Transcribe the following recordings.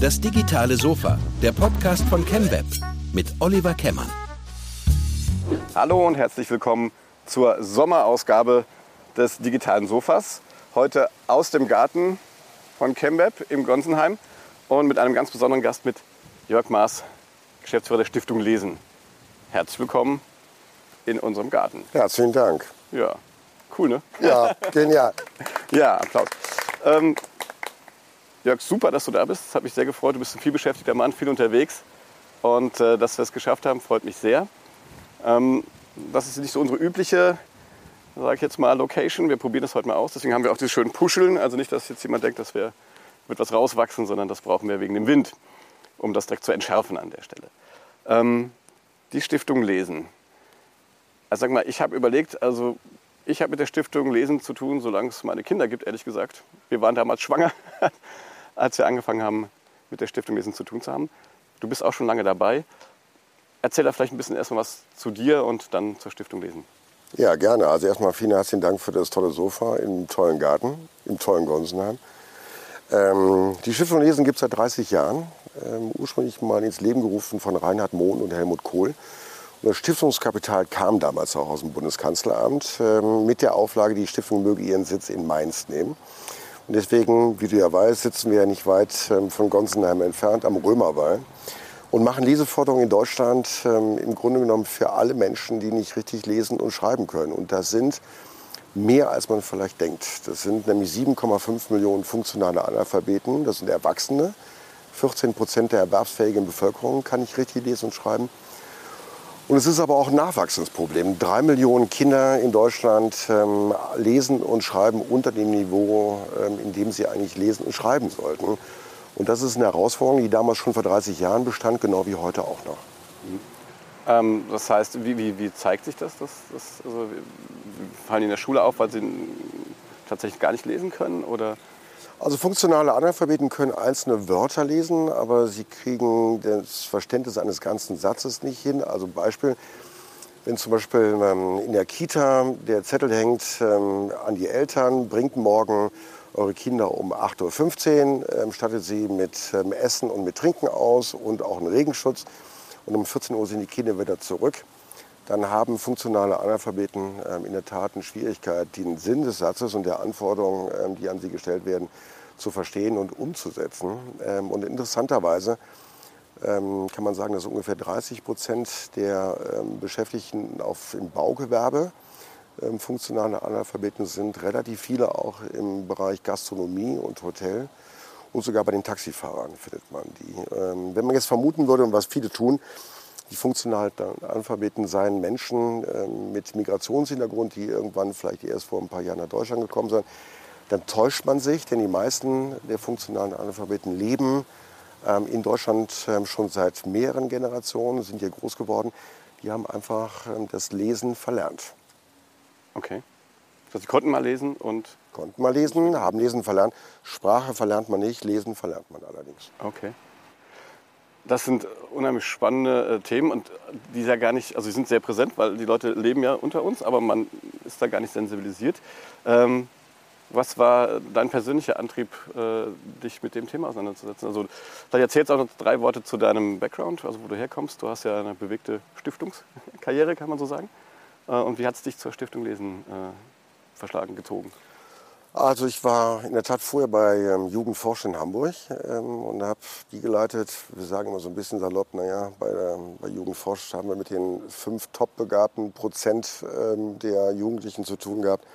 Das digitale Sofa, der Podcast von ChemWeb mit Oliver Kemmern. Hallo und herzlich willkommen zur Sommerausgabe des digitalen Sofas. Heute aus dem Garten von ChemWeb im Gonsenheim und mit einem ganz besonderen Gast mit Jörg Maas, Geschäftsführer der Stiftung Lesen. Herzlich willkommen in unserem Garten. Herzlichen Dank. Ja, cool, ne? Ja, genial. ja, Applaus. Ähm, Jörg, super, dass du da bist. Das hat mich sehr gefreut. Du bist ein vielbeschäftigter Mann, viel unterwegs. Und äh, dass wir es geschafft haben, freut mich sehr. Ähm, das ist nicht so unsere übliche, sage ich jetzt mal, Location. Wir probieren das heute mal aus. Deswegen haben wir auch diese schönen Puscheln. Also nicht, dass jetzt jemand denkt, dass wir mit was rauswachsen, sondern das brauchen wir wegen dem Wind, um das direkt zu entschärfen an der Stelle. Ähm, die Stiftung Lesen. Also sag mal, ich habe überlegt, also ich habe mit der Stiftung Lesen zu tun, solange es meine Kinder gibt, ehrlich gesagt. Wir waren damals schwanger. als wir angefangen haben, mit der Stiftung Lesen zu tun zu haben. Du bist auch schon lange dabei. Erzähl da vielleicht ein bisschen erstmal was zu dir und dann zur Stiftung Lesen. Ja, gerne. Also erstmal vielen herzlichen Dank für das tolle Sofa im tollen Garten, im tollen Gonsenheim. Ähm, die Stiftung Lesen gibt es seit 30 Jahren. Ähm, ursprünglich mal ins Leben gerufen von Reinhard Mohn und Helmut Kohl. Und das Stiftungskapital kam damals auch aus dem Bundeskanzleramt ähm, mit der Auflage, die Stiftung möge ihren Sitz in Mainz nehmen. Und deswegen, wie du ja weißt, sitzen wir ja nicht weit ähm, von Gonsenheim entfernt am Römerwall und machen Leseforderungen in Deutschland ähm, im Grunde genommen für alle Menschen, die nicht richtig lesen und schreiben können. Und das sind mehr, als man vielleicht denkt. Das sind nämlich 7,5 Millionen funktionale Analphabeten, das sind Erwachsene. 14 Prozent der erwerbsfähigen Bevölkerung kann nicht richtig lesen und schreiben. Und es ist aber auch ein Nachwachsensproblem. Drei Millionen Kinder in Deutschland ähm, lesen und schreiben unter dem Niveau, ähm, in dem sie eigentlich lesen und schreiben sollten. Und das ist eine Herausforderung, die damals schon vor 30 Jahren bestand, genau wie heute auch noch. Mhm. Ähm, das heißt, wie, wie, wie, zeigt sich das? das, das also, fallen die in der Schule auf, weil sie tatsächlich gar nicht lesen können? Oder? Also funktionale Analphabeten können einzelne Wörter lesen, aber sie kriegen das Verständnis eines ganzen Satzes nicht hin. Also Beispiel, wenn zum Beispiel ähm, in der Kita der Zettel hängt ähm, an die Eltern, bringt morgen eure Kinder um 8.15 Uhr, ähm, stattet sie mit Essen und mit Trinken aus und auch einen Regenschutz. Und um 14 Uhr sind die Kinder wieder zurück dann haben funktionale Analphabeten in der Tat eine Schwierigkeit, den Sinn des Satzes und der Anforderungen, die an sie gestellt werden, zu verstehen und umzusetzen. Ähm, und interessanterweise ähm, kann man sagen, dass ungefähr 30 Prozent der ähm, Beschäftigten auf, im Baugewerbe ähm, funktionale Analphabeten sind, relativ viele auch im Bereich Gastronomie und Hotel. Und sogar bei den Taxifahrern findet man die. wenn man jetzt vermuten würde, und was viele tun, die funktionalen Alphabeten seien Menschen äh, mit Migrationshintergrund, die irgendwann vielleicht erst vor ein paar Jahren nach Deutschland gekommen sind. Dann täuscht man sich, denn die meisten der funktionalen Alphabeten leben ähm, in Deutschland ähm, schon seit mehreren Generationen, sind hier groß geworden. Die haben einfach ähm, das Lesen verlernt. Okay. Also sie konnten mal lesen und konnten mal lesen, haben Lesen verlernt. Sprache verlernt man nicht, Lesen verlernt man allerdings. Okay. Das sind unheimlich spannende äh, Themen und die ja gar nicht, also sie sind sehr präsent, weil die Leute leben ja unter uns, aber man ist da gar nicht sensibilisiert. Ähm, was war dein persönlicher Antrieb, äh, dich mit dem Thema auseinanderzusetzen? Also vielleicht erzählst du auch noch drei Worte zu deinem Background, also wo du herkommst. Du hast ja eine bewegte Stiftungskarriere, kann man so sagen. Äh, und wie hat es dich zur Stiftung Lesen äh, verschlagen, gezogen? Also ich war in der Tat vorher bei ähm, Jugendforsch in Hamburg ähm, und habe die geleitet. Wir sagen immer so ein bisschen salopp, naja, bei, der, bei Jugendforsch haben wir mit den fünf top-begabten Prozent ähm, der Jugendlichen zu tun gehabt.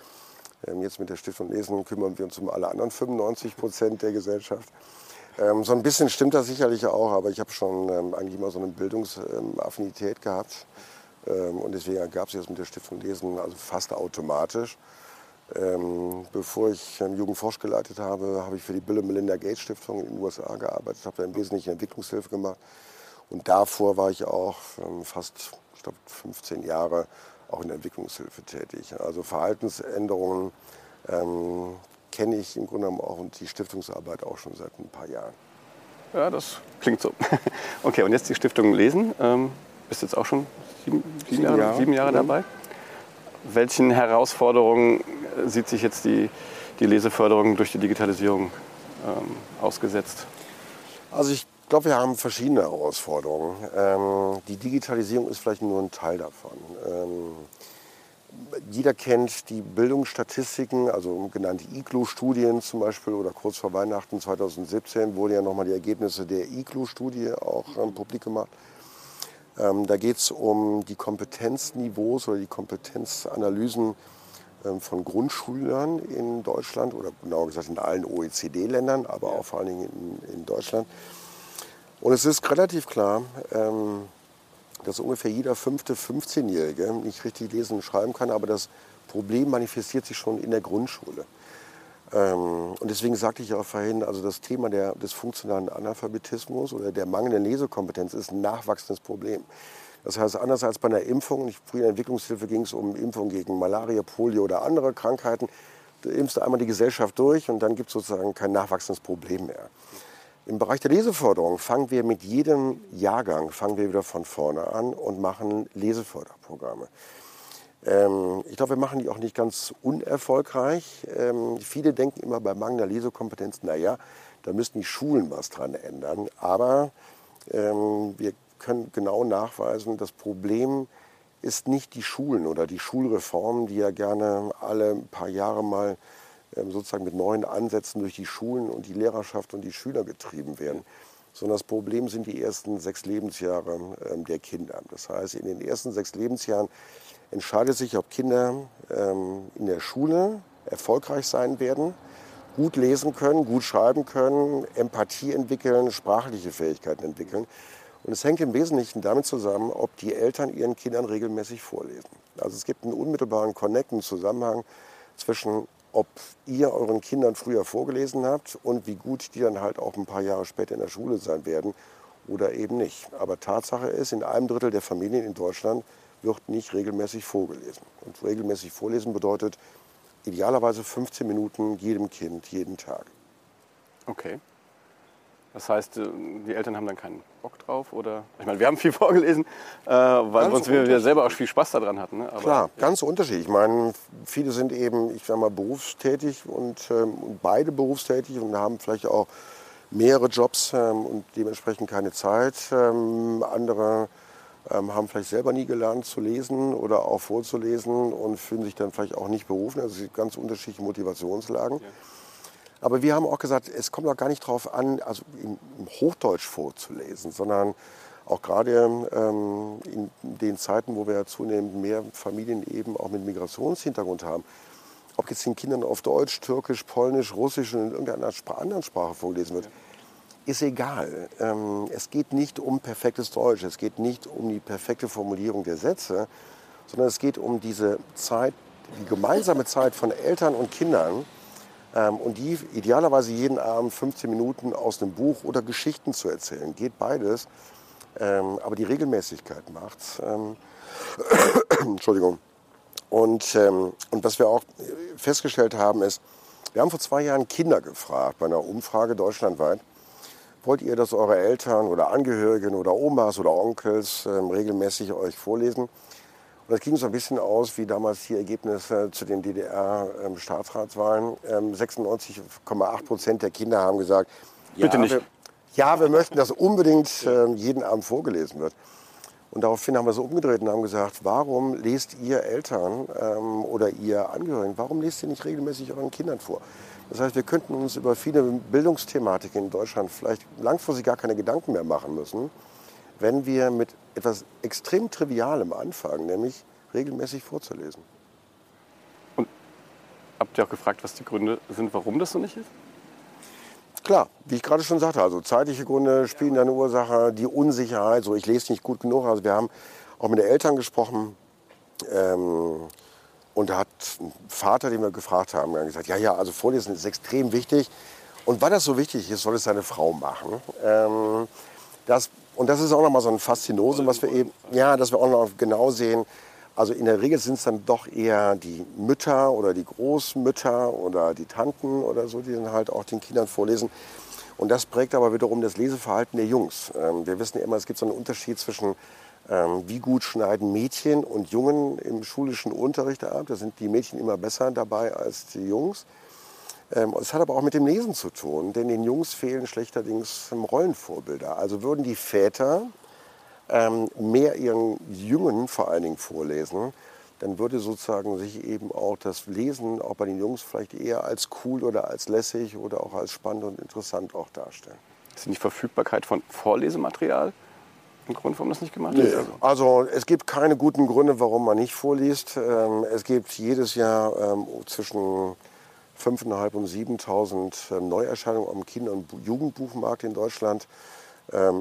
Ähm, jetzt mit der Stiftung Lesen kümmern wir uns um alle anderen 95 Prozent der Gesellschaft. Ähm, so ein bisschen stimmt das sicherlich auch, aber ich habe schon ähm, eigentlich immer so eine Bildungsaffinität gehabt. und deswegen gab es jetzt mit der Stiftung Lesen also fast automatisch. Ähm, bevor ich ähm, Jugendforsch geleitet habe, habe ich für die Bill und Melinda Gates Stiftung in den USA gearbeitet, habe da im Wesentlichen Entwicklungshilfe gemacht. Und davor war ich auch ähm, fast, ich glaube, 15 Jahre auch in der Entwicklungshilfe tätig. Also Verhaltensänderungen ähm, kenne ich im Grunde genommen auch und die Stiftungsarbeit auch schon seit ein paar Jahren. Ja, das klingt so. Okay, und jetzt die Stiftung Lesen. Ähm, bist jetzt auch schon sieben, sieben, sieben Jahre, Jahre, sieben Jahre dabei? welchen Herausforderungen sieht sich jetzt die, die Leseförderung durch die Digitalisierung ähm, ausgesetzt? Also ich glaube, wir haben verschiedene Herausforderungen. Ähm, die Digitalisierung ist vielleicht nur ein Teil davon. Ähm, jeder kennt die Bildungsstatistiken, also genannte IGLO-Studien zum Beispiel oder kurz vor Weihnachten 2017 wurden ja nochmal die Ergebnisse der IGLO-Studie auch ähm, publik gemacht. Ähm, da geht es um die Kompetenzniveaus oder die Kompetenzanalysen ähm, von Grundschülern in Deutschland oder genauer gesagt in allen OECD-Ländern, aber auch vor allen Dingen in, in, Deutschland. Und es ist relativ klar, ähm, dass ungefähr jeder fünfte 15-Jährige nicht richtig lesen und schreiben kann, aber das Problem manifestiert sich schon in der Grundschule. Ähm, und deswegen sagte ich auch vorhin, also das Thema der, des funktionalen Analphabetismus oder der mangelnden Lesekompetenz ist ein nachwachsendes Problem. Das heißt, anders als bei einer Impfung, früher in der Entwicklungshilfe ging es um Impfung gegen Malaria, Polio oder andere Krankheiten, da impfst du einmal die Gesellschaft durch und dann gibt es sozusagen kein nachwachsendes Problem mehr. Im Bereich der Leseförderung fangen wir mit jedem Jahrgang fangen wir wieder von vorne an und machen Leseförderprogramme. Ähm, ich glaube, wir machen die auch nicht ganz unerfolgreich. Ähm, viele denken immer bei mangelnder Lesekompetenz, naja, da müssten die Schulen was dran ändern. Aber ähm, wir können genau nachweisen, das Problem ist nicht die Schulen oder die Schulreformen, die ja gerne alle paar Jahre mal sozusagen mit neuen Ansätzen durch die Schulen und die Lehrerschaft und die Schüler getrieben werden. Sondern das Problem sind die ersten sechs Lebensjahre ähm, der Kinder. Das heißt, in den ersten sechs Lebensjahren entscheidet sich, ob Kinder ähm, in der Schule erfolgreich sein werden, gut lesen können, gut schreiben können, Empathie entwickeln, sprachliche Fähigkeiten entwickeln. Und es hängt im Wesentlichen damit zusammen, ob die Eltern ihren Kindern regelmäßig vorlesen. Also es gibt einen unmittelbaren Connect, einen Zusammenhang zwischen ob ihr euren Kindern früher vorgelesen habt und wie gut die dann halt auch ein paar Jahre später in der Schule sein werden oder eben nicht. Aber Tatsache ist, in einem Drittel der Familien in Deutschland wird nicht regelmäßig vorgelesen. Und regelmäßig vorlesen bedeutet idealerweise 15 Minuten jedem Kind jeden Tag. Okay. Das heißt, äh, die Eltern haben dann keinen Bock drauf? Oder ich meine, wir haben viel vorgelesen, äh, weil uns wir selber auch viel Spaß daran hatten. Ne? Aber, Klar, ja. ganz unterschiedlich. Ich meine, viele sind eben, ich sage mal, berufstätig und ähm, beide berufstätig und haben vielleicht auch mehrere Jobs ähm, und dementsprechend keine Zeit. Ähm, andere ähm, haben vielleicht selber nie gelernt zu lesen oder auch vorzulesen und fühlen sich dann vielleicht auch nicht berufen. Also es sind ganz unterschiedliche Motivationslagen. Ja. Aber wir haben auch gesagt, es kommt auch gar nicht darauf an, also im Hochdeutsch vorzulesen, sondern auch gerade ähm, in den Zeiten, wo wir zunehmend mehr Familien eben auch mit Migrationshintergrund haben, ob jetzt den Kindern auf Deutsch, Türkisch, Polnisch, Russisch und in irgendeiner anderen Sprache vorgelesen wird, ist egal. Ähm, es geht nicht um perfektes Deutsch, es geht nicht um die perfekte Formulierung der Sätze, sondern es geht um diese Zeit, die gemeinsame Zeit von Eltern und Kindern, und die idealerweise jeden Abend 15 Minuten aus einem Buch oder Geschichten zu erzählen. Geht beides. Ähm, aber die Regelmäßigkeit macht's. Ähm, Entschuldigung. Und, ähm, und was wir auch festgestellt haben ist, wir haben vor zwei Jahren Kinder gefragt bei einer Umfrage deutschlandweit. Wollt ihr, dass eure Eltern oder Angehörigen oder Omas oder Onkels ähm, regelmäßig euch vorlesen? Und das ging so ein bisschen aus wie damals die Ergebnisse zu den DDR-Staatsratswahlen. Ähm, 96,8 ähm, Prozent der Kinder haben gesagt, ja, Bitte nicht. Wir, ja, wir möchten, dass unbedingt äh, jeden Abend vorgelesen wird. Und daraufhin haben wir so umgedreht und haben gesagt, warum lest ihr Eltern ähm, oder ihr Angehörigen, warum lest ihr nicht regelmäßig euren Kindern vor? Das heißt, wir könnten uns über viele Bildungsthematiken in Deutschland vielleicht langfristig gar keine Gedanken mehr machen müssen, wenn wir mit etwas extrem Trivialem anfangen, nämlich regelmäßig vorzulesen. Und habt ihr auch gefragt, was die Gründe sind, warum das so nicht ist? Klar, wie ich gerade schon sagte, also zeitliche Gründe spielen eine Ursache, die Unsicherheit, so ich lese nicht gut genug. Also wir haben auch mit den Eltern gesprochen ähm, und da hat ein Vater, den wir gefragt haben, gesagt, ja, ja, also Vorlesen ist extrem wichtig. Und weil das so wichtig ist, soll es seine Frau machen. Ähm, das und das ist auch nochmal so ein Faszinosum, was wir eben, ja, dass wir auch noch genau sehen. Also in der Regel sind es dann doch eher die Mütter oder die Großmütter oder die Tanten oder so, die dann halt auch den Kindern vorlesen. Und das prägt aber wiederum das Leseverhalten der Jungs. Ähm, wir wissen ja immer, es gibt so einen Unterschied zwischen ähm, wie gut schneiden Mädchen und Jungen im schulischen Unterricht ab. Da sind die Mädchen immer besser dabei als die Jungs. Ähm, es hat aber auch mit dem Lesen zu tun, denn den Jungs fehlen schlechterdings Rollenvorbilder. Also würden die Väter ähm, mehr ihren Jungen vor allen Dingen vorlesen, dann würde sozusagen sich eben auch das Lesen auch bei den Jungs vielleicht eher als cool oder als lässig oder auch als spannend und interessant auch darstellen. Ist die Verfügbarkeit von Vorlesematerial ein Grund, warum das nicht gemacht wird? Nee. Also es gibt keine guten Gründe, warum man nicht vorliest. Ähm, es gibt jedes Jahr zwischen 5.500 und 7.000 ähm, Neuerscheinungen am Kinder- und Jugendbuchmarkt in Deutschland.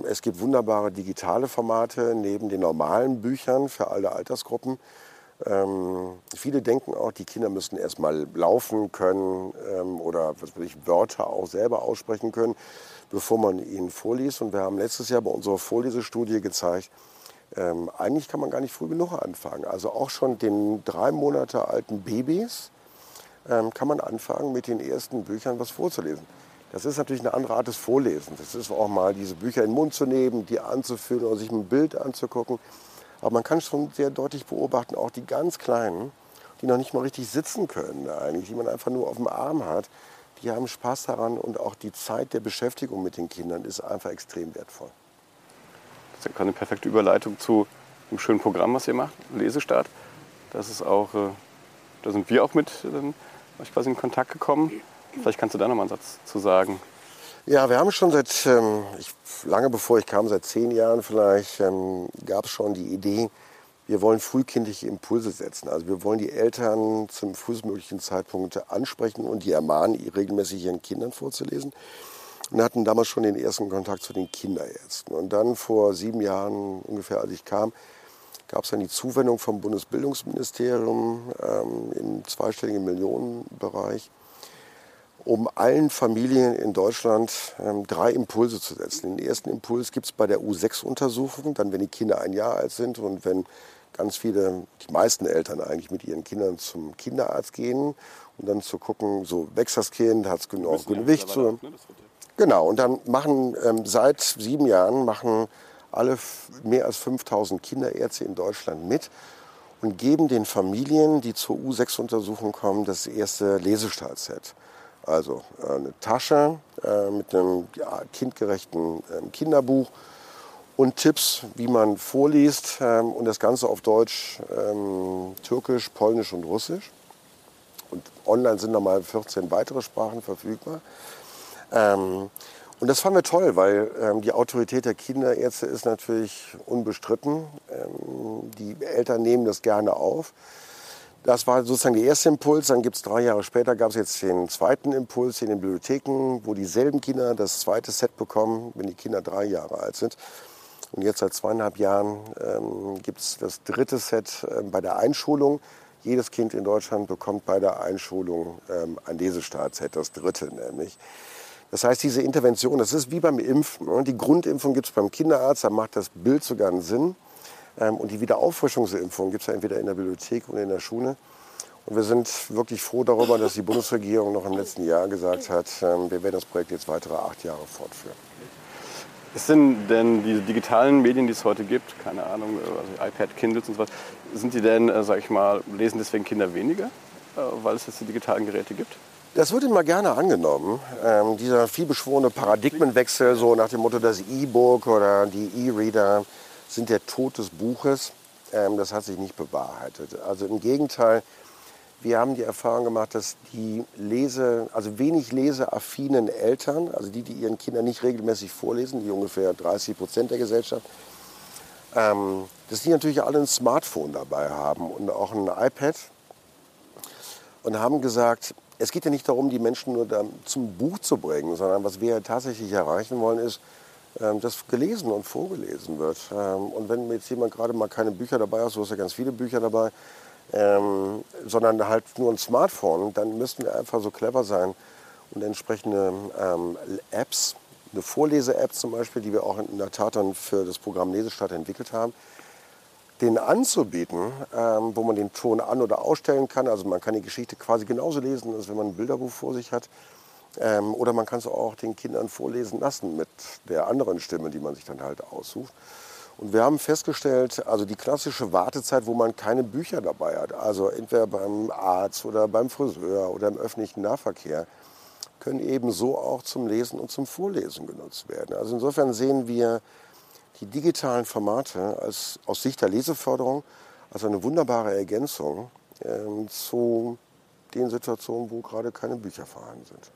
Es gibt wunderbare digitale Formate neben den normalen Büchern für alle Altersgruppen. Ähm, viele denken auch, die Kinder müssten erst mal laufen können ähm, oder was weiß ich, Wörter auch selber aussprechen können, bevor man ihnen vorliest. Und wir haben letztes Jahr bei unserer Vorlesestudie gezeigt, ähm, eigentlich kann man gar nicht früh genug anfangen. Also auch schon den drei Monate alten Babys ähm, kann man anfangen, mit den ersten Büchern was vorzulesen. Das ist natürlich eine andere Art des Vorlesens. Das ist auch mal diese Bücher in den Mund zu nehmen, die anzufühlen oder sich ein Bild anzugucken. Aber man kann schon sehr deutlich beobachten, auch die ganz Kleinen, die noch nicht mal richtig sitzen können eigentlich, die man einfach nur auf dem Arm hat, die haben Spaß daran und auch die Zeit der Beschäftigung mit den Kindern ist einfach extrem wertvoll. Das ist eine perfekte Überleitung zu einem schönen Programm, was ihr macht, Lesestart. Das ist auch, äh, da sind wir auch mit ähm, euch quasi in Kontakt gekommen. Vielleicht kannst du da noch mal einen Satz zu sagen. Ja, wir haben schon seit, ähm, ich, lange bevor ich kam, seit zehn Jahren vielleicht, ähm, gab es schon die Idee, wir wollen frühkindliche Impulse setzen. Also wir wollen die Eltern zum frühestmöglichen Zeitpunkt ansprechen und die ermahnen, regelmäßig ihren Kindern vorzulesen. Und hatten damals schon den ersten Kontakt zu den Kinderärzten. Und dann vor sieben Jahren ungefähr, als ich kam, gab es dann die Zuwendung vom Bundesbildungsministerium ähm, im zweistelligen Millionenbereich um allen Familien in Deutschland ähm, drei Impulse zu setzen. Den ersten Impuls gibt es bei der U6-Untersuchung, dann wenn die Kinder ein Jahr alt sind und wenn ganz viele, die meisten Eltern eigentlich mit ihren Kindern zum Kinderarzt gehen und dann zu gucken, so wächst das Kind, hat es genug Gewicht. Zu, ne? Genau, und dann machen ähm, seit sieben Jahren machen alle mehr als 5000 Kinderärzte in Deutschland mit und geben den Familien, die zur U6-Untersuchung kommen, das erste Lesestartset. Also äh, eine Tasche äh, mit einem kindgerechten ähm, Kinderbuch und Tipps, wie man vorliest ähm, und das Ganze auf Deutsch, ähm, Türkisch, Polnisch und Russisch. Und online sind nochmal 14 weitere Sprachen verfügbar. Ähm, und das fanden wir toll, weil ähm, die Autorität der Kinderärzte ist natürlich unbestritten. Ähm, die Eltern nehmen das gerne auf. Das war sozusagen der erste Impuls. Dann gibt es drei Jahre später, gab es jetzt den zweiten Impuls in den Bibliotheken, wo dieselben Kinder das zweite Set bekommen, wenn die Kinder drei Jahre alt sind. Und jetzt seit zweieinhalb Jahren ähm, gibt es das dritte Set äh, bei der Einschulung. Jedes Kind in Deutschland bekommt bei der Einschulung ähm, ein Lesestartset, das dritte nämlich. Das heißt, diese Intervention, das ist wie beim Impfen. Ne? Die Grundimpfung gibt es beim Kinderarzt, da macht das Bild sogar einen Sinn. Ähm, und die Wiederauffrischungsimpfung gibt es ja entweder in der Bibliothek oder in der Schule. Und wir sind wirklich froh darüber, dass die Bundesregierung noch im letzten Jahr gesagt hat, ähm, wir werden das Projekt jetzt weitere acht Jahre fortführen. Sind denn diese digitalen Medien, die es heute gibt, keine Ahnung, also iPad, Kindles und so was, sind die denn, äh, sag ich mal, lesen deswegen Kinder weniger, äh, weil es jetzt die digitalen Geräte gibt? Das wird immer gerne angenommen. Ähm, dieser vielbeschworene Paradigmenwechsel, so nach dem Motto, das E-Book oder die E-Reader, sind der Tod des Buches. Ähm, das hat sich nicht bewahrheitet. Also im Gegenteil, wir haben die Erfahrung gemacht, dass die Lese, also wenig leseaffinen Eltern, also die, die ihren Kindern nicht regelmäßig vorlesen, die ungefähr 30 Prozent der Gesellschaft, ähm, dass die natürlich alle ein Smartphone dabei haben und auch ein iPad und haben gesagt, es geht ja nicht darum, die Menschen nur zum Buch zu bringen, sondern was wir tatsächlich erreichen wollen, ist, ähm, das gelesen und vorgelesen wird. Ähm, und wenn jetzt jemand gerade mal keine Bücher dabei hat, so ist ja ganz viele Bücher dabei, ähm, sondern halt nur ein Smartphone, dann müssten wir einfach so clever sein und entsprechende Apps, eine Vorlese-App zum Beispiel, die wir auch in der Tat dann für das Programm Lesestadt entwickelt haben, den anzubieten, ähm, wo man den Ton an- oder ausstellen kann. Also man kann die Geschichte quasi genauso lesen, als wenn man ein Bilderbuch vor sich hat. Ähm, oder man kann es auch den Kindern vorlesen lassen mit der anderen Stimme, die man sich dann halt aussucht. Und wir haben festgestellt, also die klassische Wartezeit, wo man keine Bücher dabei hat, also entweder beim Arzt oder beim Friseur oder im öffentlichen Nahverkehr, können ebenso auch zum Lesen und zum Vorlesen genutzt werden. Also insofern sehen wir die digitalen Formate als, aus Sicht der Leseförderung als eine wunderbare Ergänzung äh, zu den Situationen, wo gerade keine Bücher vorhanden sind.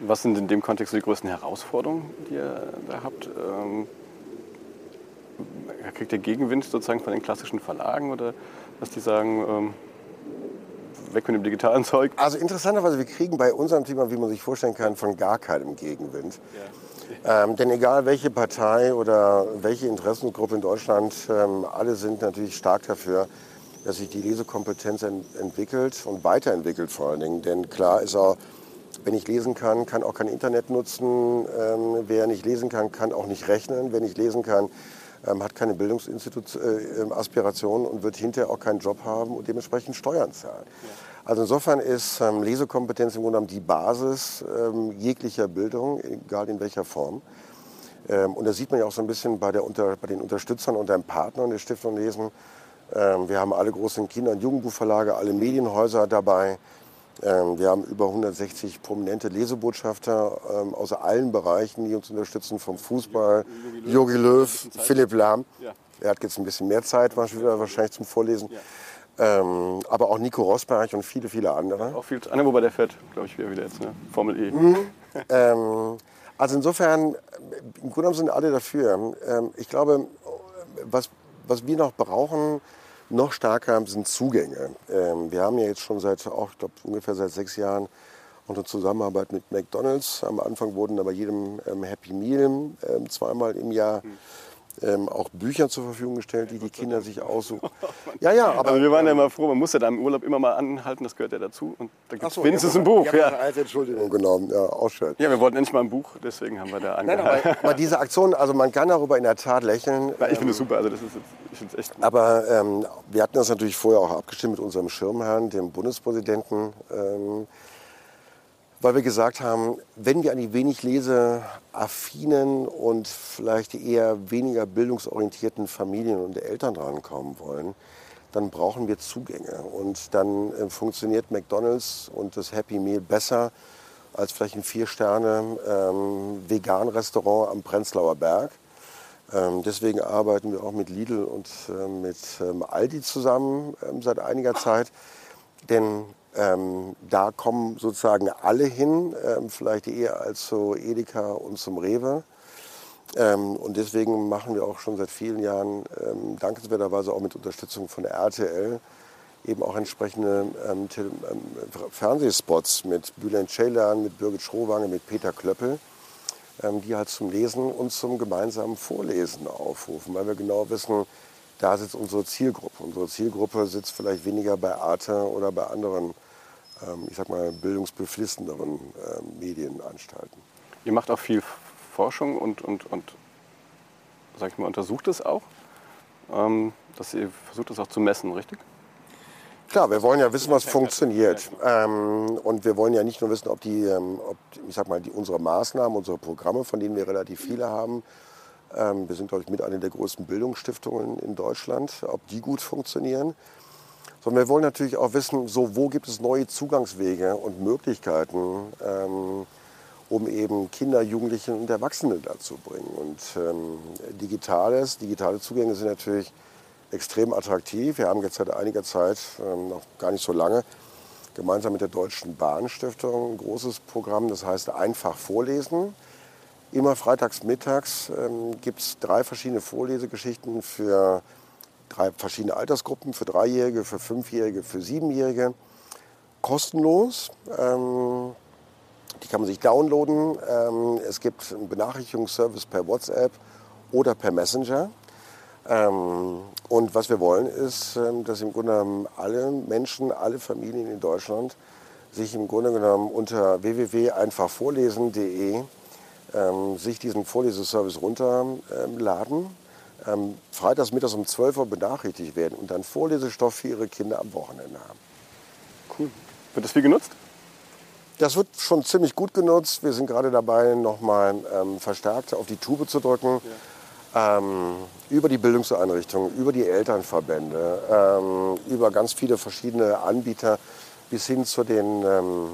Was sind in dem Kontext die größten Herausforderungen, die ihr da habt? Ähm, kriegt ihr Gegenwind sozusagen von den klassischen Verlagen oder dass die sagen, ähm, weg mit dem digitalen Zeug? Also interessanterweise, wir kriegen bei unserem Thema, wie man sich vorstellen kann, von gar keinem Gegenwind. Ja. Ähm, denn egal welche Partei oder welche Interessengruppe in Deutschland, ähm, alle sind natürlich stark dafür, dass sich die Lesekompetenz ent entwickelt und weiterentwickelt vor allen Dingen. Denn klar ist auch, wenn ich lesen kann, kann auch kein Internet nutzen. Ähm, wer nicht lesen kann, kann auch nicht rechnen. Wer nicht lesen kann, ähm, hat keine Bildungsaspiration äh, und wird hinterher auch keinen Job haben und dementsprechend Steuern zahlen. Ja. Also insofern ist ähm, Lesekompetenz im Grunde genommen die Basis ähm, jeglicher Bildung, egal in welcher Form. Ähm, und das sieht man ja auch so ein bisschen bei, der, unter, bei den Unterstützern und den Partnern der Stiftung Lesen. Ähm, wir haben alle großen Kinder- und Jugendbuchverlage, alle Medienhäuser dabei. Ähm, wir haben über 160 prominente Lesebotschafter ähm, aus allen Bereichen, die uns unterstützen, vom Fußball, Jogi Löw, Philipp Lahm. Ja. Er hat jetzt ein bisschen mehr Zeit wahrscheinlich zum Vorlesen. Ja. Ähm, aber auch Nico Rosberg und viele, viele andere. Auch viel andere, wobei der fährt, glaube ich, wieder, wieder jetzt, ne? Formel E. Mhm. ähm, also insofern, im Grunde genommen sind alle dafür. Ähm, ich glaube, was, was wir noch brauchen, noch stärker sind Zugänge. Ähm, wir haben ja jetzt schon seit, auch, ich glaube, ungefähr seit sechs Jahren unter Zusammenarbeit mit McDonalds. Am Anfang wurden aber jedem ähm, Happy Meal ähm, zweimal im Jahr mhm ähm, auch Bücher zur Verfügung gestellt, die die Kinder sich aussuchen. Ja, ja, aber. Also wir waren ja immer froh, man muss ja da im Urlaub immer mal anhalten, das gehört ja dazu. Und da gibt es so, wenigstens ja, ein Buch. Ja, als Entschuldigung genommen, ja, auch schön. Ja, wir wollten endlich mal ein Buch, deswegen haben wir da angehalten. Nein, aber, aber diese Aktion, also man kann darüber in der Tat lächeln. Ja, ich finde es super, also das ist jetzt, ich finde echt. Aber ähm, wir hatten das natürlich vorher auch abgestimmt mit unserem Schirmherrn, dem Bundespräsidenten. Ähm, weil wir gesagt haben, wenn wir an die wenig leseaffinen und vielleicht eher weniger bildungsorientierten Familien und Eltern drankommen wollen, dann brauchen wir Zugänge. Und dann äh, funktioniert McDonald's und das Happy Meal besser als vielleicht ein Vier-Sterne-Vegan-Restaurant ähm, am Prenzlauer Berg. Ähm, deswegen arbeiten wir auch mit Lidl und äh, mit ähm, Aldi zusammen ähm, seit einiger Zeit. Denn ähm, da kommen sozusagen alle hin, ähm, vielleicht eher als zu Edeka und zum Rewe. Ähm, und deswegen machen wir auch schon seit vielen Jahren, ähm, dankenswerterweise auch mit Unterstützung von der RTL, eben auch entsprechende ähm, ähm, Fernsehspots mit Bülent Ceylan, mit Birgit Schrowange, mit Peter Klöppel, die halt zum Lesen und zum gemeinsamen Vorlesen aufrufen, weil wir genau wissen, da sitzt unsere Zielgruppe. Unsere Zielgruppe sitzt vielleicht weniger bei Arte oder bei anderen ich sag mal, bildungsbeflissenderen ähm, Medienanstalten. Ihr macht auch viel Forschung und, und, und sag ich mal, untersucht es auch. Ähm, dass ihr versucht es auch zu messen, richtig? Klar, wir wollen ja wissen, was funktioniert. Ähm, und wir wollen ja nicht nur wissen, ob die, ähm, ob, ich sag mal, die, unsere Maßnahmen, unsere Programme, von denen wir relativ viele haben, ähm, wir sind, glaube ich, mit einer der größten Bildungsstiftungen in Deutschland, ob die gut funktionieren, sondern wir wollen natürlich auch wissen, so, wo gibt es neue Zugangswege und Möglichkeiten, ähm, um eben Kinder, Jugendliche und Erwachsene dazu bringen. Und ähm, digitales, digitale Zugänge sind natürlich extrem attraktiv. Wir haben jetzt seit einiger Zeit, ähm, noch gar nicht so lange, gemeinsam mit der Deutschen Bahnstiftung ein großes Programm, das heißt einfach vorlesen. Immer freitags mittags ähm, gibt es drei verschiedene Vorlesegeschichten für drei verschiedene Altersgruppen, für Dreijährige, für Fünfjährige, für Siebenjährige. Kostenlos. Ähm, die kann man sich downloaden. Ähm, es gibt einen Benachrichtigungsservice per WhatsApp oder per Messenger. Ähm, und was wir wollen, ist, ähm, dass im Grunde genommen alle Menschen, alle Familien in Deutschland sich im Grunde genommen unter www.einfachvorlesen.de ähm, sich diesen Vorleseservice runterladen ähm, freitags mittags um 12 Uhr benachrichtigt werden und dann Vorlesestoff für ihre Kinder am Wochenende haben. Cool. Wird das viel genutzt? Das wird schon ziemlich gut genutzt. Wir sind gerade dabei, nochmal ähm, verstärkt auf die Tube zu drücken. Ja. Ähm, über die Bildungseinrichtungen, über die Elternverbände, ähm, über ganz viele verschiedene Anbieter bis hin zu den ähm,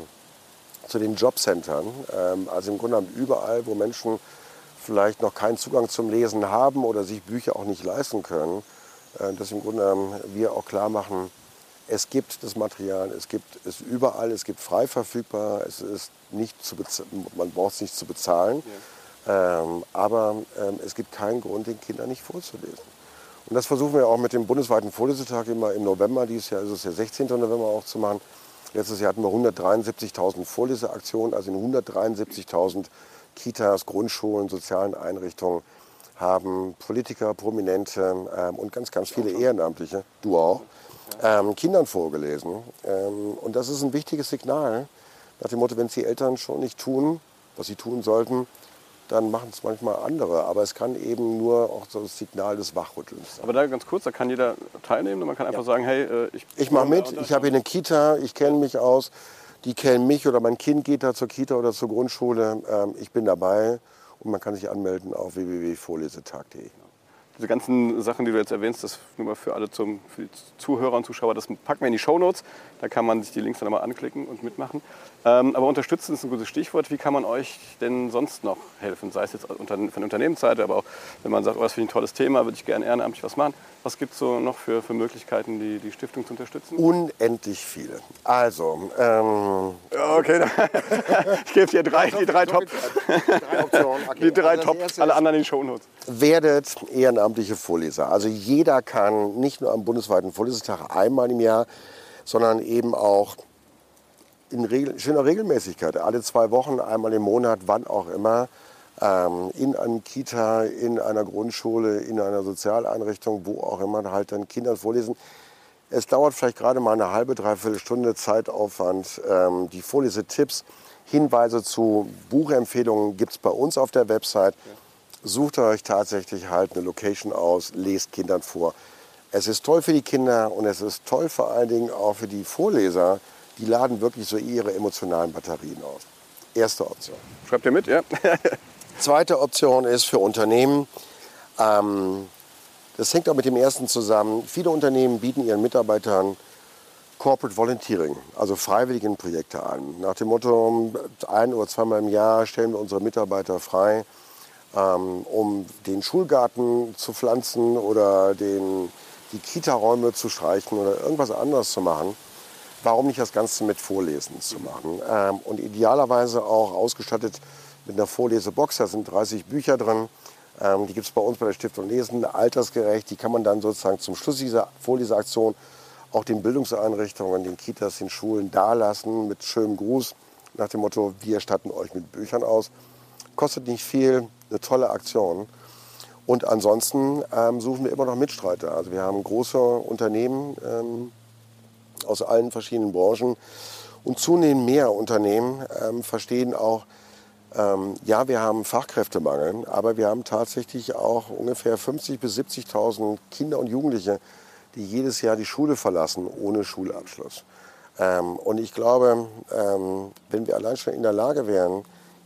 zu den Jobcentern. Ähm, also im Grunde genommen überall, wo Menschen vielleicht noch keinen Zugang zum Lesen haben oder sich Bücher auch nicht leisten können, äh, dass im Grunde genommen wir auch klar machen, es gibt das Material, es gibt es überall, es gibt frei verfügbar, es ist nicht zu man braucht es nicht zu bezahlen, ja. ähm, aber ähm, es gibt keinen Grund, den Kindern nicht vorzulesen. Und das versuchen wir auch mit dem bundesweiten Vorlesetag immer im November, dieses Jahr ist es der 16. November auch zu machen. Letztes Jahr hatten wir 173.000 Vorleseaktionen, also in 173.000 Kitas, Grundschulen, sozialen Einrichtungen haben Politiker, Prominente ähm, und ganz, ganz viele Ehrenamtliche, du auch, ähm, Kindern vorgelesen. Ähm, und das ist ein wichtiges Signal nach dem Motto, wenn es die Eltern schon nicht tun, was sie tun sollten, dann machen es manchmal andere. Aber es kann eben nur auch so das Signal des Wachrüttelns sein. Aber da ganz kurz, da kann jeder teilnehmen und man kann einfach ja. sagen, hey, äh, ich... Ich mache mit, ich habe hier eine Kita, ich kenne mich aus, die kennen mich oder mein Kind geht da zur Kita oder zur Grundschule. Ähm, ich bin dabei und man kann sich anmelden auf www.vorlesetag.de diese ganzen Sachen, die du jetzt erwähnst, das nur mal für alle zum, für Zuhörer und Zuschauer, das packen wir in die Shownotes. Da kann man sich die Links dann mal anklicken und mitmachen. Ähm, aber unterstützen ist ein gutes Stichwort. Wie kann man euch denn sonst noch helfen? Sei es jetzt von der Unternehmensseite, aber auch wenn man sagt, oh, das finde ich ein tolles Thema, würde ich gerne ehrenamtlich was machen. Was gibt es so noch für, für Möglichkeiten, die, die Stiftung zu unterstützen? Unendlich viele. Also, ähm okay, ich gebe dir drei, die drei Top. Drei Optionen. Okay. Die drei also Top, alle anderen in den Shownotes. Werdet ehrenamtliche Vorleser. Also jeder kann nicht nur am bundesweiten Vorlesetag einmal im Jahr, sondern eben auch in Regel, schöner Regelmäßigkeit, alle zwei Wochen, einmal im Monat, wann auch immer, ähm, in einer Kita, in einer Grundschule, in einer Sozialeinrichtung, wo auch immer, halt dann Kindern vorlesen. Es dauert vielleicht gerade mal eine halbe, dreiviertel Stunde Zeitaufwand. Ähm, die Vorlesetipps, Hinweise zu Buchempfehlungen gibt es bei uns auf der Website. Sucht euch tatsächlich halt eine Location aus, lest Kindern vor. Es ist toll für die Kinder und es ist toll vor allen Dingen auch für die Vorleser, die laden wirklich so ihre emotionalen Batterien aus. Erste Option. Schreibt ihr mit, ja? Zweite Option ist für Unternehmen, ähm, das hängt auch mit dem ersten zusammen. Viele Unternehmen bieten ihren Mitarbeitern Corporate Volunteering, also freiwilligen Projekte an. Nach dem Motto, ein oder zweimal im Jahr stellen wir unsere Mitarbeiter frei, ähm, um den Schulgarten zu pflanzen oder den, die Kita-Räume zu streichen oder irgendwas anderes zu machen warum nicht das Ganze mit Vorlesen zu machen? Ähm, und idealerweise auch ausgestattet mit einer Vorlesebox. Da sind 30 Bücher drin. Ähm, die gibt es bei uns bei der Stiftung Lesen, altersgerecht. Die kann man dann sozusagen zum Schluss dieser Vorleseaktion auch den Bildungseinrichtungen, den Kitas, den Schulen dalassen mit schönem Gruß nach dem Motto, wir statten euch mit Büchern aus. Kostet nicht viel, eine tolle Aktion. Und ansonsten ähm, suchen wir immer noch Mitstreiter. Also wir haben große Unternehmen, ähm, aus allen verschiedenen Branchen. Und zunehmend mehr Unternehmen ähm, verstehen auch, ähm, ja, wir haben Fachkräftemangel, aber wir haben tatsächlich auch ungefähr 50.000 bis 70.000 Kinder und Jugendliche, die jedes Jahr die Schule verlassen ohne Schulabschluss. Ähm, und ich glaube, ähm, wenn wir allein schon in der Lage wären,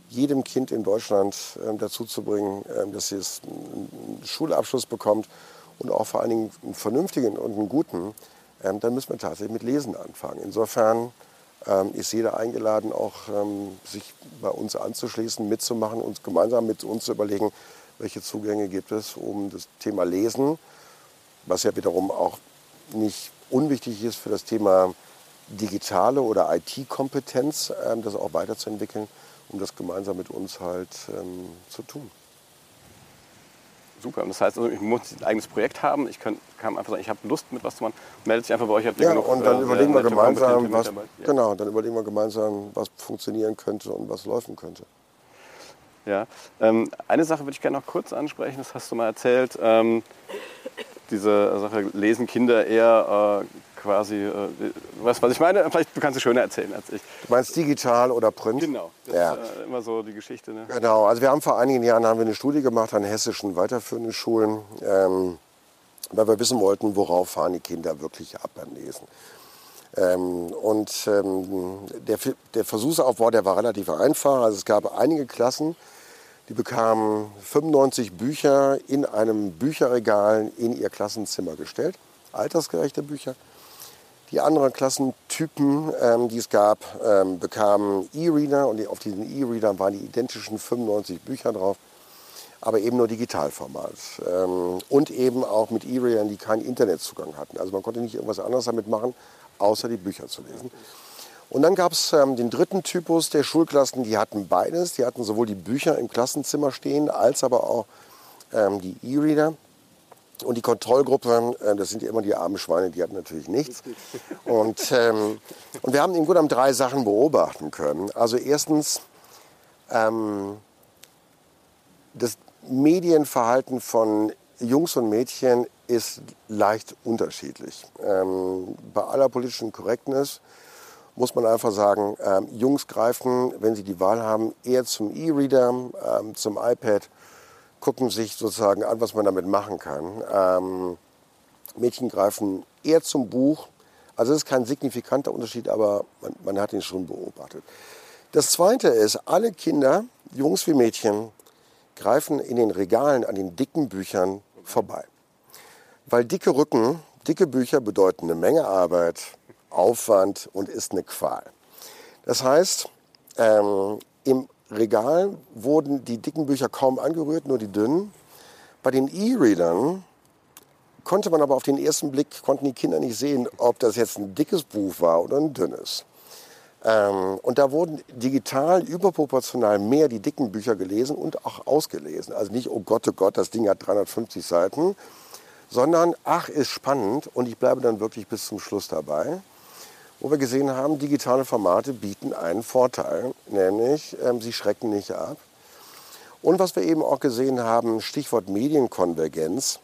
jedem Kind in Deutschland ähm, dazu zu bringen, ähm, dass es einen Schulabschluss bekommt und auch vor allen Dingen einen vernünftigen und einen guten, ähm, dann müssen wir tatsächlich mit Lesen anfangen. Insofern ähm, ist jeder eingeladen, auch ähm, sich bei uns anzuschließen, mitzumachen, uns gemeinsam mit uns zu überlegen, welche Zugänge gibt es, um das Thema Lesen, was ja wiederum auch nicht unwichtig ist für das Thema digitale oder IT-Kompetenz, ähm, das auch weiterzuentwickeln, um das gemeinsam mit uns halt ähm, zu tun. Super. Das heißt, also, ich muss ein eigenes Projekt haben. Ich kann, kann einfach sagen, ich habe Lust mit was zu machen. Meldet sich einfach bei euch. Habt ja, genug, und dann äh, überlegen wir gemeinsam, was, ja. genau, dann überlegen wir gemeinsam, was funktionieren könnte und was laufen könnte. Ja, ähm, eine Sache würde ich gerne noch kurz ansprechen. Das hast du mal erzählt. Ähm, diese Sache lesen Kinder eher äh, quasi, äh, was, was ich meine, vielleicht du kannst es schöner erzählen als ich. Du meinst digital oder print? Genau, das ja. ist äh, immer so die Geschichte. Ne? Genau, also wir haben vor einigen Jahren haben wir eine Studie gemacht an hessischen weiterführenden Schulen, ähm, weil wir wissen wollten, worauf fahren die Kinder wirklich ab beim Lesen. Ähm, und ähm, der, der Versuchsaufbau, der war relativ einfach. Also es gab einige Klassen, die bekamen 95 Bücher in einem Bücherregal in ihr Klassenzimmer gestellt, altersgerechte Bücher. Die anderen Klassentypen, ähm, die es gab, ähm, bekamen E-Reader und auf diesen E-Readern waren die identischen 95 Bücher drauf, aber eben nur Digitalformat. Ähm, und eben auch mit E-Readern, die keinen Internetzugang hatten. Also man konnte nicht irgendwas anderes damit machen, außer die Bücher zu lesen. Und dann gab es ähm, den dritten Typus der Schulklassen, die hatten beides. Die hatten sowohl die Bücher im Klassenzimmer stehen, als aber auch ähm, die E-Reader. Und die Kontrollgruppe, äh, das sind ja immer die armen Schweine, die hatten natürlich nichts. Und, ähm, und wir haben im Grunde drei Sachen beobachten können. Also erstens, ähm, das Medienverhalten von Jungs und Mädchen ist leicht unterschiedlich. Ähm, bei aller politischen Korrektness muss man einfach sagen, ähm, Jungs greifen, wenn sie die Wahl haben, eher zum E-Reader, ähm, zum iPad, gucken sich sozusagen an, was man damit machen kann. Ähm, Mädchen greifen eher zum Buch. Also es ist kein signifikanter Unterschied, aber man, man hat ihn schon beobachtet. Das Zweite ist, alle Kinder, Jungs wie Mädchen, greifen in den Regalen an den dicken Büchern vorbei. Weil dicke Rücken, dicke Bücher bedeuten eine Menge Arbeit, Aufwand und ist eine Qual. Das heißt, ähm, im Regal wurden die dicken Bücher kaum angerührt, nur die dünnen. Bei den E-Readern konnte man aber auf den ersten Blick, konnten die Kinder nicht sehen, ob das jetzt ein dickes Buch war oder ein dünnes. Ähm, und da wurden digital überproportional mehr die dicken Bücher gelesen und auch ausgelesen. Also nicht, oh Gott, oh Gott, das Ding hat 350 Seiten, sondern, ach, ist spannend und ich bleibe dann wirklich bis zum Schluss dabei wo wir gesehen haben, digitale Formate bieten einen Vorteil, nämlich ähm, sie schrecken nicht ab. Und was wir eben auch gesehen haben, Stichwort Medienkonvergenz.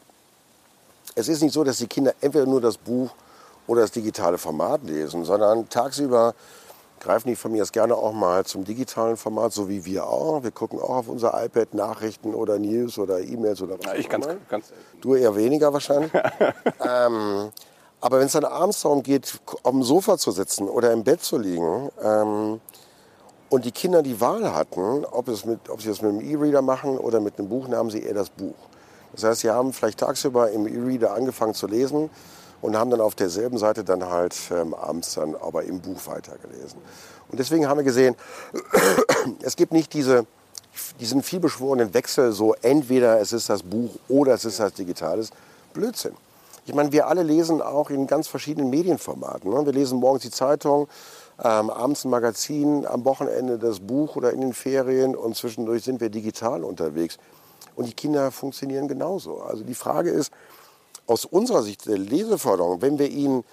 Es ist nicht so, dass die Kinder entweder nur das Buch oder das digitale Format lesen, sondern tagsüber greifen die jetzt gerne auch mal zum digitalen Format, so wie wir auch. Wir gucken auch auf unser iPad Nachrichten oder News oder E-Mails oder was. Ja, ich ganz, ganz. Du eher weniger wahrscheinlich. ähm, aber wenn es dann abends darum geht, auf dem Sofa zu sitzen oder im Bett zu liegen ähm, und die Kinder die Wahl hatten, ob, es mit, ob sie das mit einem E-Reader machen oder mit einem Buch, nahmen sie eher das Buch. Das heißt, sie haben vielleicht tagsüber im E-Reader angefangen zu lesen und haben dann auf derselben Seite dann halt ähm, abends dann aber im Buch weitergelesen. Und deswegen haben wir gesehen, es gibt nicht diese, diesen vielbeschworenen Wechsel, so entweder es ist das Buch oder es ist das Digitales. Blödsinn. Ich meine, wir alle lesen auch in ganz verschiedenen Medienformaten. Ne? Wir lesen morgens die Zeitung, ähm, abends ein Magazin, am Wochenende das Buch oder in den Ferien und zwischendurch sind wir digital unterwegs. Und die Kinder funktionieren genauso. Also die Frage ist, aus unserer Sicht der Leseförderung, wenn wir ihnen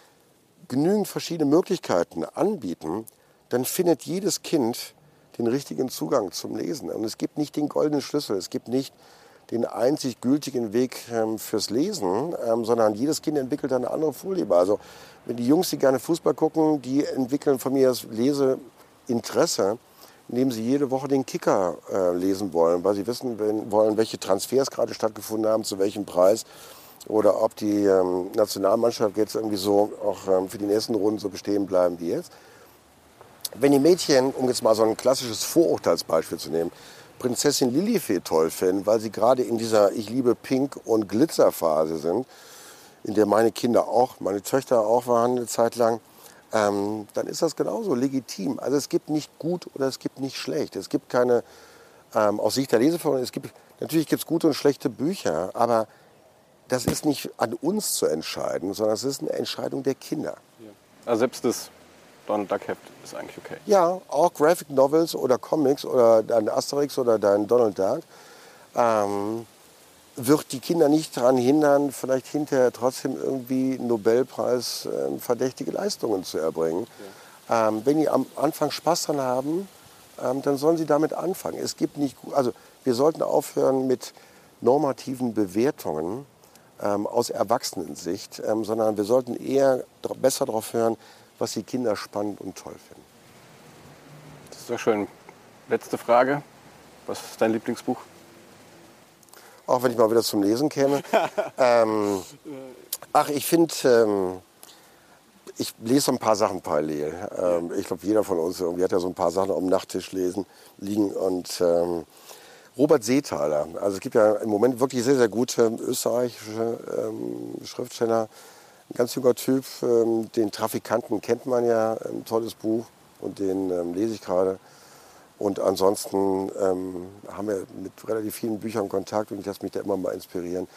genügend verschiedene Möglichkeiten anbieten, dann findet jedes Kind den richtigen Zugang zum Lesen. Und es gibt nicht den goldenen Schlüssel, es gibt nicht den einzig gültigen Weg ähm, fürs Lesen, ähm, sondern jedes Kind entwickelt eine andere Vorliebe. Also wenn die Jungs, die gerne Fußball gucken, die entwickeln von mir das Leseinteresse, indem sie jede Woche den Kicker äh, lesen wollen, weil sie wissen wollen, welche Transfers gerade stattgefunden haben, zu welchem Preis oder ob die ähm, Nationalmannschaft jetzt irgendwie so auch für die nächsten Runden so bestehen bleiben wie jetzt. Wenn die Mädchen, um jetzt mal so ein klassisches Vorurteilsbeispiel zu nehmen, Prinzessin Lilifee toll finden, weil sie gerade in dieser Ich liebe Pink und Glitzerphase sind, in der meine Kinder auch, meine Töchter auch waren eine Zeit lang, ähm, dann ist das genauso legitim. Also es gibt nicht gut oder es gibt nicht schlecht. Es gibt keine, ähm, aus Sicht der Leseförderung, es gibt, natürlich gibt es gute und schlechte Bücher, aber das ist nicht an uns zu entscheiden, sondern es ist eine Entscheidung der Kinder. Also selbst das Donald Duck Heft ist eigentlich okay. Ja, auch Graphic Novels oder Comics oder dein Asterix oder dein Donald Duck ähm, wird die Kinder nicht daran hindern, vielleicht hinterher trotzdem irgendwie Nobelpreis äh, verdächtige Leistungen zu erbringen. Ja. Ähm, wenn die am Anfang Spaß dran haben, ähm, dann sollen sie damit anfangen. Es gibt nicht, also wir sollten aufhören mit normativen Bewertungen ähm, aus Erwachsenensicht, ähm, sondern wir sollten eher besser darauf hören, was die Kinder spannend und toll finden. Das ist doch schön. Letzte Frage. Was ist dein Lieblingsbuch? Auch wenn ich mal wieder zum Lesen käme. ähm, ach, ich finde, ähm, ich lese ein paar Sachen parallel. Ähm, ich glaube, jeder von uns irgendwie hat ja so ein paar Sachen am Nachttisch lesen, liegen. Und ähm, Robert Seethaler, also es gibt ja im Moment wirklich sehr, sehr gute österreichische ähm, Schriftsteller, Ein ganz junger Typ. Ähm, den Trafikanten kennt man ja, ein tolles Buch und den ähm, lese ich gerade. Und ansonsten ähm, haben wir mit relativ vielen Büchern Kontakt und ich lasse mich da immer mal inspirieren.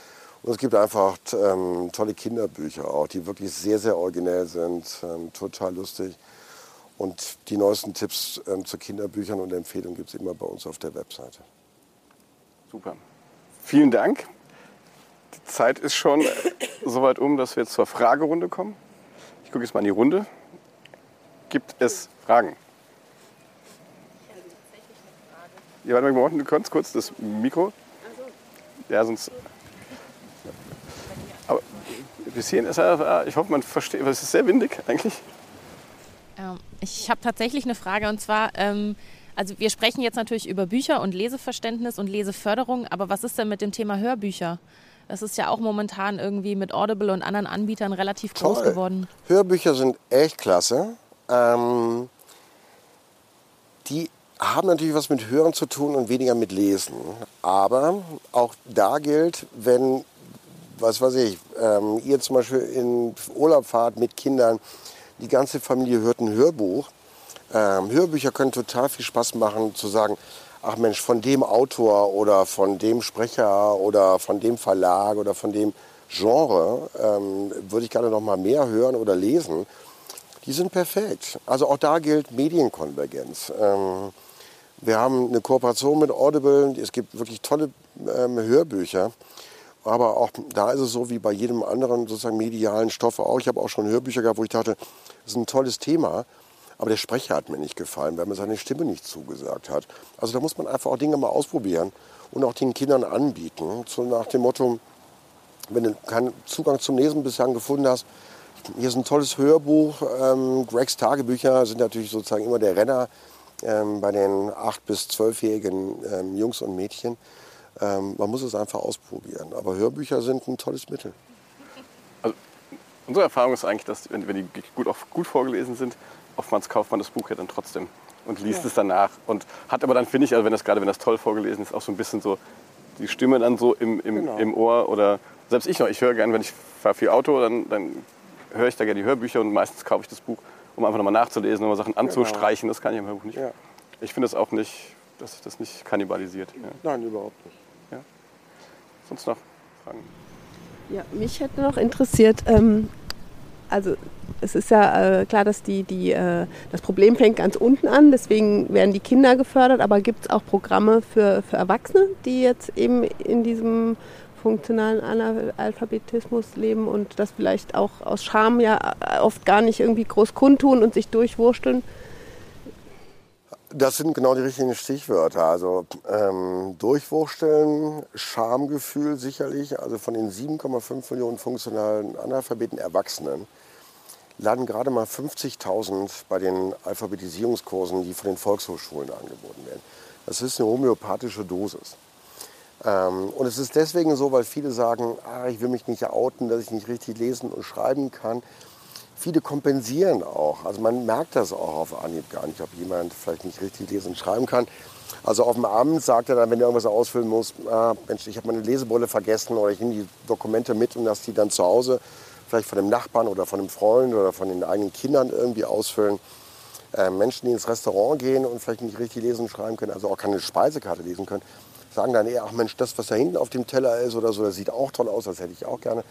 Und es gibt einfach ähm, tolle Kinderbücher auch, die wirklich sehr, sehr originell sind, ähm, total lustig. Und die neuesten Tipps ähm, zu Kinderbüchern und Empfehlungen gibt es immer bei uns auf der Webseite. Super. Vielen Dank. Die Zeit ist schon so weit um, dass wir jetzt zur Fragerunde kommen. Ich gucke jetzt mal in die Runde. Gibt es Fragen? Ja, warte mal, wir kannst kurz das Mikro. Ja, sonst. Aber bis hierhin ist er, ich hoffe, man versteht, es ist sehr windig eigentlich. Ähm, ich habe tatsächlich eine Frage und zwar, ähm, also wir sprechen jetzt natürlich über Bücher und Leseverständnis und Leseförderung, aber was ist denn mit dem Thema Hörbücher? Das ist ja auch momentan irgendwie mit Audible und anderen Anbietern relativ groß Toll. geworden. Hörbücher sind echt klasse. Ähm, die haben natürlich was mit Hören zu tun und weniger mit Lesen. Aber auch da gilt, wenn, was weiß ich, ähm, ihr zum Beispiel in Urlaub fahrt mit Kindern, die ganze Familie hört ein Hörbuch. Ähm, Hörbücher können total viel Spaß machen, zu sagen, ach Mensch, von dem Autor oder von dem Sprecher oder von dem Verlag oder von dem Genre ähm, würde ich gerne noch mal mehr hören oder lesen. Die sind perfekt. Also auch da gilt Medienkonvergenz. Ähm, wir haben eine Kooperation mit Audible. Es gibt wirklich tolle ähm, Hörbücher. Aber auch da ist es so wie bei jedem anderen sozusagen medialen Stoff auch. Ich habe auch schon Hörbücher gehabt, wo ich dachte, das ist ein tolles Thema. Aber der Sprecher hat mir nicht gefallen, weil mir seine Stimme nicht zugesagt hat. Also da muss man einfach auch Dinge mal ausprobieren und auch den Kindern anbieten. So nach dem Motto, wenn du keinen Zugang zum Lesen bislang gefunden hast, hier ist ein tolles Hörbuch. Ähm, Gregs Tagebücher sind natürlich sozusagen immer der Renner ähm, bei den 8- bis 12-jährigen ähm, Jungs und Mädchen. Ähm, man muss es einfach ausprobieren. Aber Hörbücher sind ein tolles Mittel. Also, unsere Erfahrung ist eigentlich, dass wenn, wenn die gut, auch gut vorgelesen sind, oftmals kauft man das Buch ja dann trotzdem und liest ja. es danach. Und hat aber dann, finde ich, also wenn das gerade wenn das toll vorgelesen ist, auch so ein bisschen so die Stimme dann so im, im, genau. im Ohr. Oder selbst ich noch, ich höre gerne, wenn ich fahre viel Auto, dann, dann höre ich da gerne die Hörbücher und meistens kaufe ich das Buch, um einfach nochmal nachzulesen, nochmal Sachen genau. anzustreichen. Das kann ich im Hörbuch nicht. Ja. Ich finde es auch nicht, dass sich das nicht kannibalisiert. Ja. Nein, überhaupt nicht. Ja. Sonst noch Fragen? Ja, mich hätte noch interessiert, ähm, also es ist ja äh, klar, dass die, die, äh, das Problem fängt ganz unten an, deswegen werden die Kinder gefördert, aber gibt es auch Programme für, für Erwachsene, die jetzt eben in diesem funktionalen Analphabetismus leben und das vielleicht auch aus Scham ja oft gar nicht irgendwie groß kundtun und sich durchwursteln? Das sind genau die richtigen Stichwörter. Also ähm, Durchwursteln, Schamgefühl sicherlich. Also von den 7,5 Millionen funktionalen Analphabeten Erwachsenen landen gerade mal 50.000 bei den Alphabetisierungskursen, die von den Volkshochschulen angeboten werden. Das ist eine homöopathische Dosis. Ähm, und es ist deswegen so, weil viele sagen, ah, ich will mich nicht outen, dass ich nicht richtig lesen und schreiben kann viele kompensieren auch. Also man merkt das auch auf Anhieb gar nicht, ob jemand vielleicht nicht richtig lesen und schreiben kann. Also auf dem Abend sagt er dann, wenn er irgendwas ausfüllen muss, ah, Mensch, ich habe meine Lesebrille vergessen oder ich nehme die Dokumente mit und lasse die dann zu Hause vielleicht von dem Nachbarn oder von einem Freund oder von den eigenen Kindern irgendwie ausfüllen. Äh, Menschen, die ins Restaurant gehen und vielleicht nicht richtig lesen und schreiben können, also auch keine Speisekarte lesen können, sagen dann eher, ach Mensch, das, was da hinten auf dem Teller ist oder so, das sieht auch toll aus, das hätte ich auch gerne.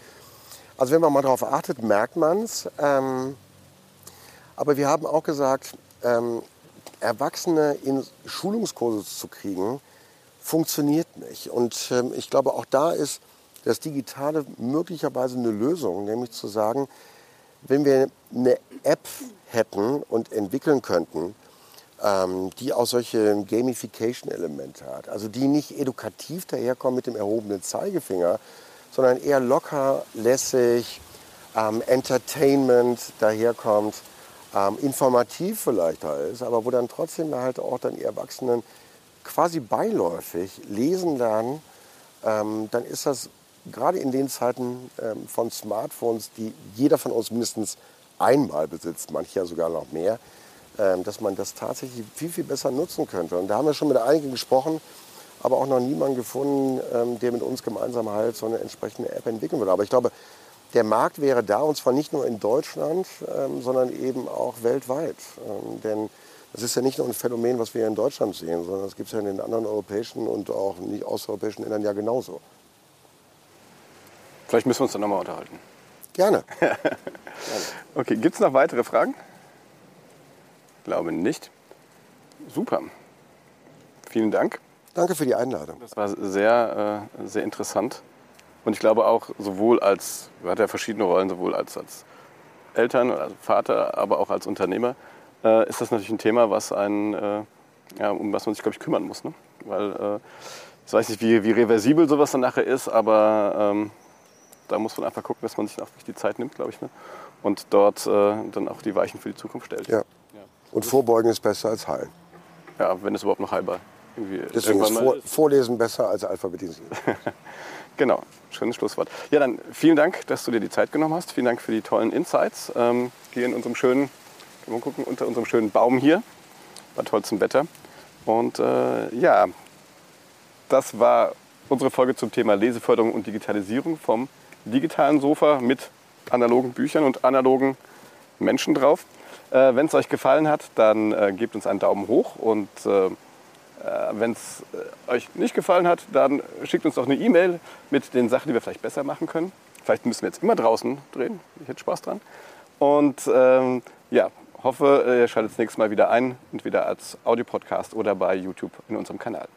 Also wenn man mal darauf achtet, merkt man es. Ähm, aber wir haben auch gesagt, ähm, Erwachsene in Schulungskurse zu kriegen, funktioniert nicht. Und ähm, ich glaube, auch da ist das Digitale möglicherweise eine Lösung, nämlich zu sagen, wenn wir eine App hätten und entwickeln könnten, ähm, die auch solche Gamification-Elemente hat, also die nicht edukativ daherkommen mit dem erhobenen Zeigefinger, sondern eher locker, lässig, ähm, Entertainment daherkommt, ähm, informativ vielleicht ist, aber wo dann trotzdem halt auch dann die Erwachsenen quasi beiläufig lesen lernen, ähm, dann ist das gerade in den Zeiten ähm, von Smartphones, die jeder von uns mindestens einmal besitzt, manche ja sogar noch mehr, ähm, dass man das tatsächlich viel, viel besser nutzen könnte. Und da haben wir schon mit einigen gesprochen, aber auch noch niemanden gefunden, ähm, der mit uns gemeinsam halt so eine entsprechende App entwickeln würde. Aber ich glaube, der Markt wäre da und zwar nicht nur in Deutschland, ähm, sondern eben auch weltweit. Ähm, denn das ist ja nicht nur ein Phänomen, was wir in Deutschland sehen, sondern das gibt es ja in den anderen europäischen und auch nicht außereuropäischen Ländern ja genauso. Vielleicht müssen wir uns dann nochmal unterhalten. Gerne. Okay, gibt es noch weitere Fragen? Glaube nicht. Super. Vielen Dank. Danke für die Einladung. Das war sehr, äh, sehr interessant. Und ich glaube auch sowohl als, er hat ja verschiedene Rollen, sowohl als, als Eltern, als Vater, aber auch als Unternehmer, äh, ist das natürlich ein Thema, was einen, äh, ja, um was man sich, glaube ich, kümmern muss. Ne? Weil äh, ich weiß nicht, wie, wie reversibel sowas dann nachher ist, aber ähm, da muss man einfach gucken, dass man sich auch die Zeit nimmt, glaube ich. Ne? Und dort äh, dann auch die Weichen für die Zukunft stellt. Ja. Und vorbeugen ist besser als heilen. Ja, wenn es überhaupt noch heilbar irgendwie Deswegen ist vor, Vorlesen besser als Alphabetisieren. Genau, schönes Schlusswort. Ja, dann vielen Dank, dass du dir die Zeit genommen hast. Vielen Dank für die tollen Insights. Ähm, hier in unserem schönen, mal gucken, unter unserem schönen Baum hier, bei tollstem Wetter. Und äh, ja, das war unsere Folge zum Thema Leseförderung und Digitalisierung vom digitalen Sofa mit analogen Büchern und analogen Menschen drauf. Äh, Wenn es euch gefallen hat, dann äh, gebt uns einen Daumen hoch und äh, wenn es äh, euch nicht gefallen hat, dann schickt uns doch eine E-Mail mit den Sachen, die wir vielleicht besser machen können. Vielleicht müssen wir jetzt immer draußen drehen. Ich hätte Spaß dran. Und ähm, ja, hoffe, ihr schaltet das nächste Mal wieder ein, entweder als Audiopodcast oder bei YouTube in unserem Kanal.